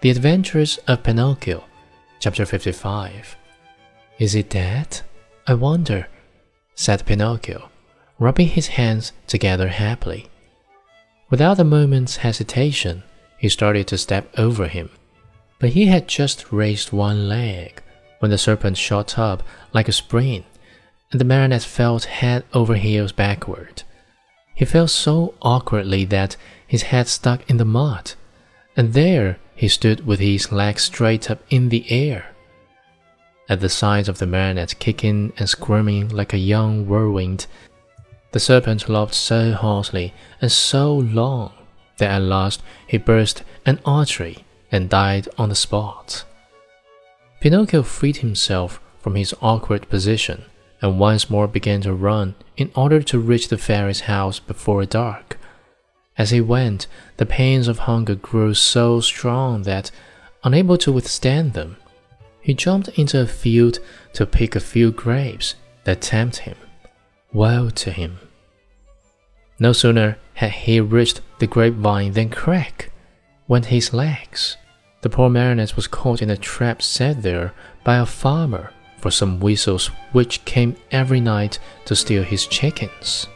The Adventures of Pinocchio, chapter 55. Is it dead? I wonder, said Pinocchio, rubbing his hands together happily. Without a moment's hesitation, he started to step over him, but he had just raised one leg when the serpent shot up like a spring, and the marionette fell head over heels backward. He fell so awkwardly that his head stuck in the mud, and there he stood with his legs straight up in the air. At the sight of the marionette kicking and squirming like a young whirlwind, the serpent laughed so heartily and so long that at last he burst an artery and died on the spot. Pinocchio freed himself from his awkward position and once more began to run in order to reach the fairy's house before dark. As he went, the pains of hunger grew so strong that, unable to withstand them, he jumped into a field to pick a few grapes that tempted him. Woe to him! No sooner had he reached the grapevine than crack went his legs. The poor marionette was caught in a trap set there by a farmer for some weasels which came every night to steal his chickens.